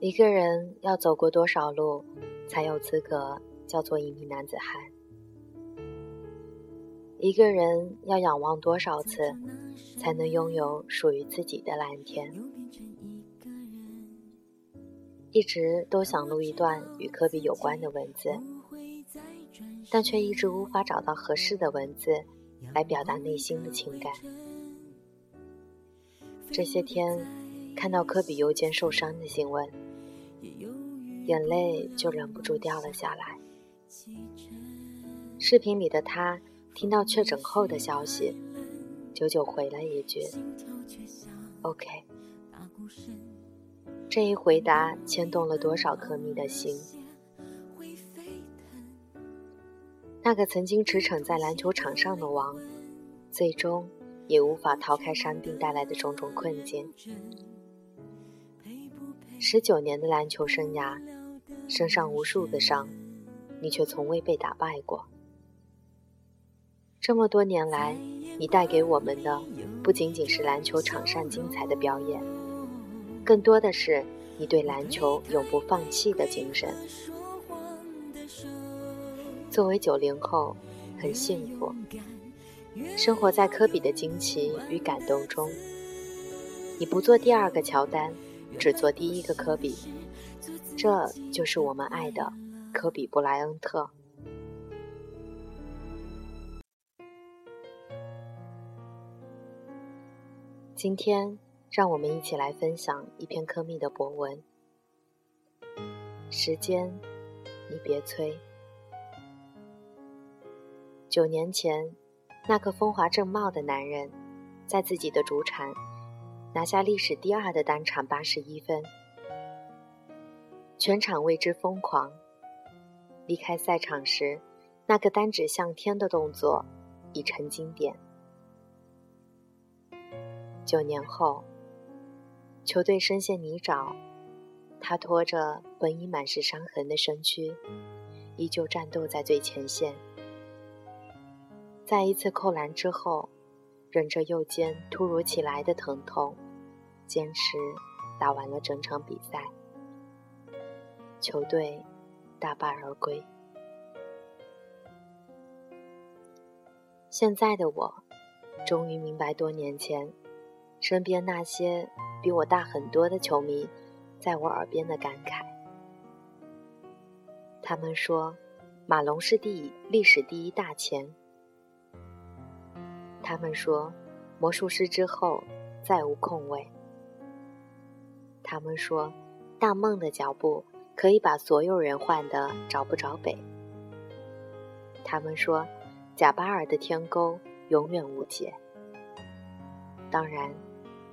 一个人要走过多少路，才有资格叫做一名男子汉？一个人要仰望多少次，才能拥有属于自己的蓝天？一直都想录一段与科比有关的文字，但却一直无法找到合适的文字来表达内心的情感。这些天看到科比右肩受伤的新闻，眼泪就忍不住掉了下来。视频里的他听到确诊后的消息，久久回了一句：“OK。”这一回答牵动了多少科迷的心？那个曾经驰骋在篮球场上的王，最终也无法逃开伤病带来的种种困境。十九年的篮球生涯，身上无数个伤，你却从未被打败过。这么多年来，你带给我们的不仅仅是篮球场上精彩的表演。更多的是你对篮球永不放弃的精神。作为九零后，很幸福，生活在科比的惊奇与感动中。你不做第二个乔丹，只做第一个科比，这就是我们爱的科比布莱恩特。今天。让我们一起来分享一篇科密的博文。时间，你别催。九年前，那个风华正茂的男人，在自己的主场拿下历史第二的单场八十一分，全场为之疯狂。离开赛场时，那个单指向天的动作已成经典。九年后。球队深陷泥沼，他拖着本已满是伤痕的身躯，依旧战斗在最前线。在一次扣篮之后，忍着右肩突如其来的疼痛，坚持打完了整场比赛。球队大败而归。现在的我，终于明白多年前身边那些。比我大很多的球迷，在我耳边的感慨。他们说，马龙是第历史第一大前。他们说，魔术师之后再无空位。他们说，大梦的脚步可以把所有人换得找不着北。他们说，贾巴尔的天沟永远无解。当然，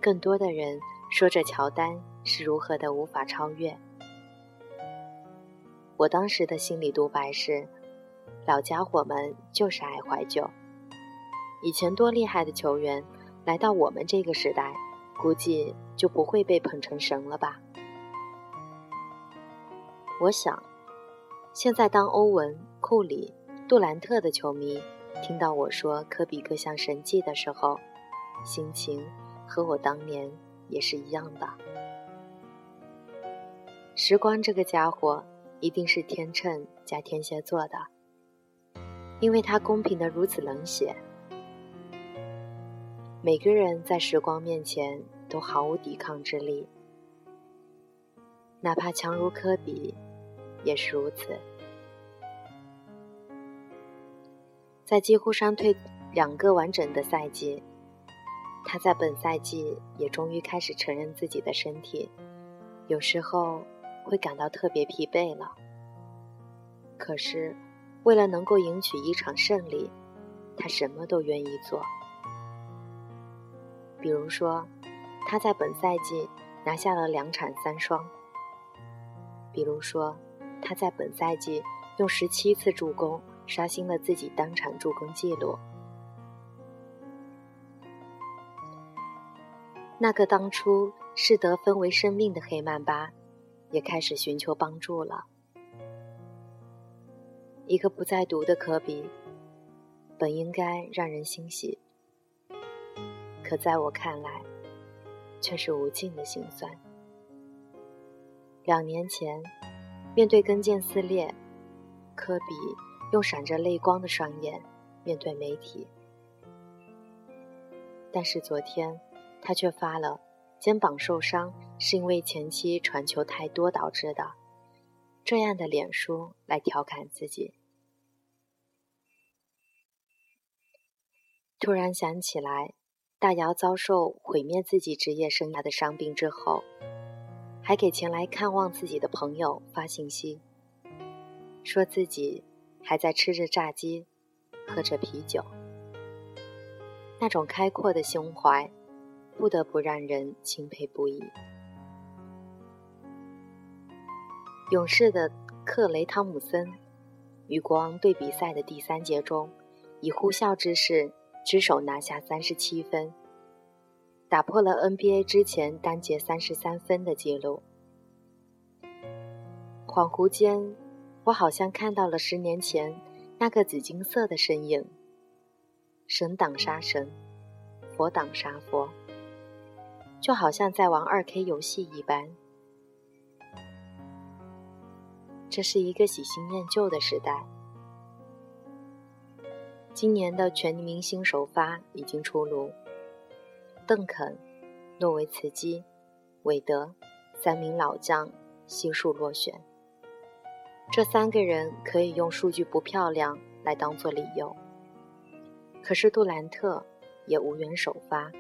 更多的人。说着乔丹是如何的无法超越，我当时的心理独白是：老家伙们就是爱怀旧。以前多厉害的球员，来到我们这个时代，估计就不会被捧成神了吧？我想，现在当欧文、库里、杜兰特的球迷听到我说科比各项神迹的时候，心情和我当年。也是一样的。时光这个家伙一定是天秤加天蝎座的，因为他公平的如此冷血。每个人在时光面前都毫无抵抗之力，哪怕强如科比，也是如此。在几乎伤退两个完整的赛季。他在本赛季也终于开始承认自己的身体，有时候会感到特别疲惫了。可是，为了能够赢取一场胜利，他什么都愿意做。比如说，他在本赛季拿下了两场三双；比如说，他在本赛季用十七次助攻刷新了自己单场助攻纪录。那个当初视得分为生命的黑曼巴，也开始寻求帮助了。一个不再读的科比，本应该让人欣喜，可在我看来，却是无尽的心酸。两年前，面对跟腱撕裂，科比用闪着泪光的双眼面对媒体。但是昨天，他却发了肩膀受伤是因为前期传球太多导致的这样的脸书来调侃自己。突然想起来，大姚遭受毁灭自己职业生涯的伤病之后，还给前来看望自己的朋友发信息，说自己还在吃着炸鸡，喝着啤酒。那种开阔的胸怀，不得不让人钦佩不已。勇士的克雷·汤姆森与国王队比赛的第三节中，以呼啸之势只手拿下三十七分，打破了 NBA 之前单节三十三分的记录。恍惚间，我好像看到了十年前那个紫金色的身影。神挡杀神，佛挡杀佛，就好像在玩二 K 游戏一般。这是一个喜新厌旧的时代。今年的全明星首发已经出炉，邓肯、诺维茨基、韦德三名老将悉数落选。这三个人可以用数据不漂亮来当做理由。可是杜兰特也无缘首发，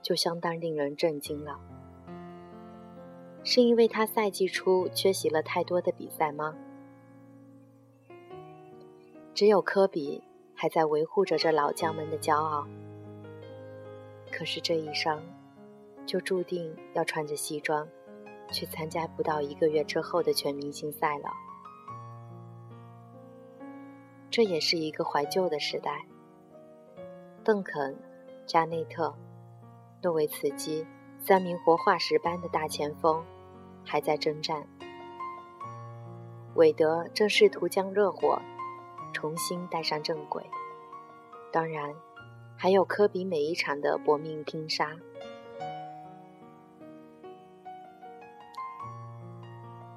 就相当令人震惊了。是因为他赛季初缺席了太多的比赛吗？只有科比还在维护着这老将们的骄傲。可是这一伤，就注定要穿着西装，去参加不到一个月之后的全明星赛了。这也是一个怀旧的时代。邓肯、加内特、诺维茨基三名活化石般的大前锋还在征战，韦德正试图将热火重新带上正轨。当然，还有科比每一场的搏命拼杀。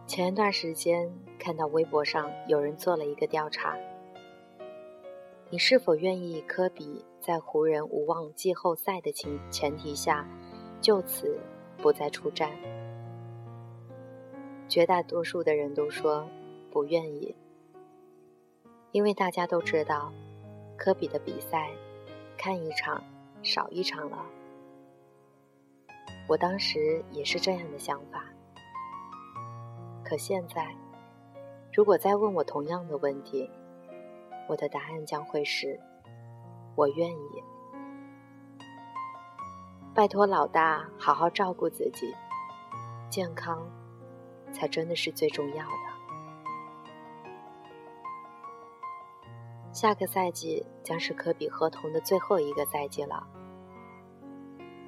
前一段时间看到微博上有人做了一个调查。你是否愿意科比在湖人无望季后赛的前前提下，就此不再出战？绝大多数的人都说不愿意，因为大家都知道，科比的比赛看一场少一场了。我当时也是这样的想法，可现在，如果再问我同样的问题，我的答案将会是：我愿意。拜托老大，好好照顾自己，健康才真的是最重要的。下个赛季将是科比合同的最后一个赛季了。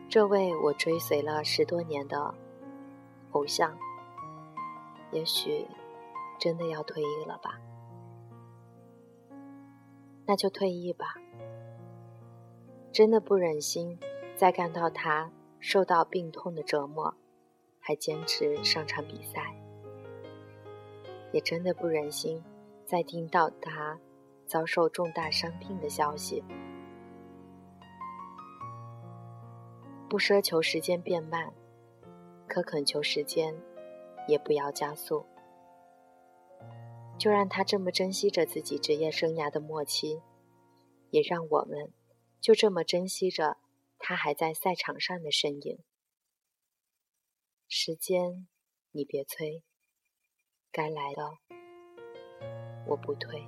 这位我追随了十多年的偶像，也许真的要退役了吧。那就退役吧。真的不忍心再看到他受到病痛的折磨，还坚持上场比赛。也真的不忍心再听到他遭受重大伤病的消息。不奢求时间变慢，可恳求时间也不要加速。就让他这么珍惜着自己职业生涯的末期，也让我们就这么珍惜着他还在赛场上的身影。时间，你别催，该来的我不推。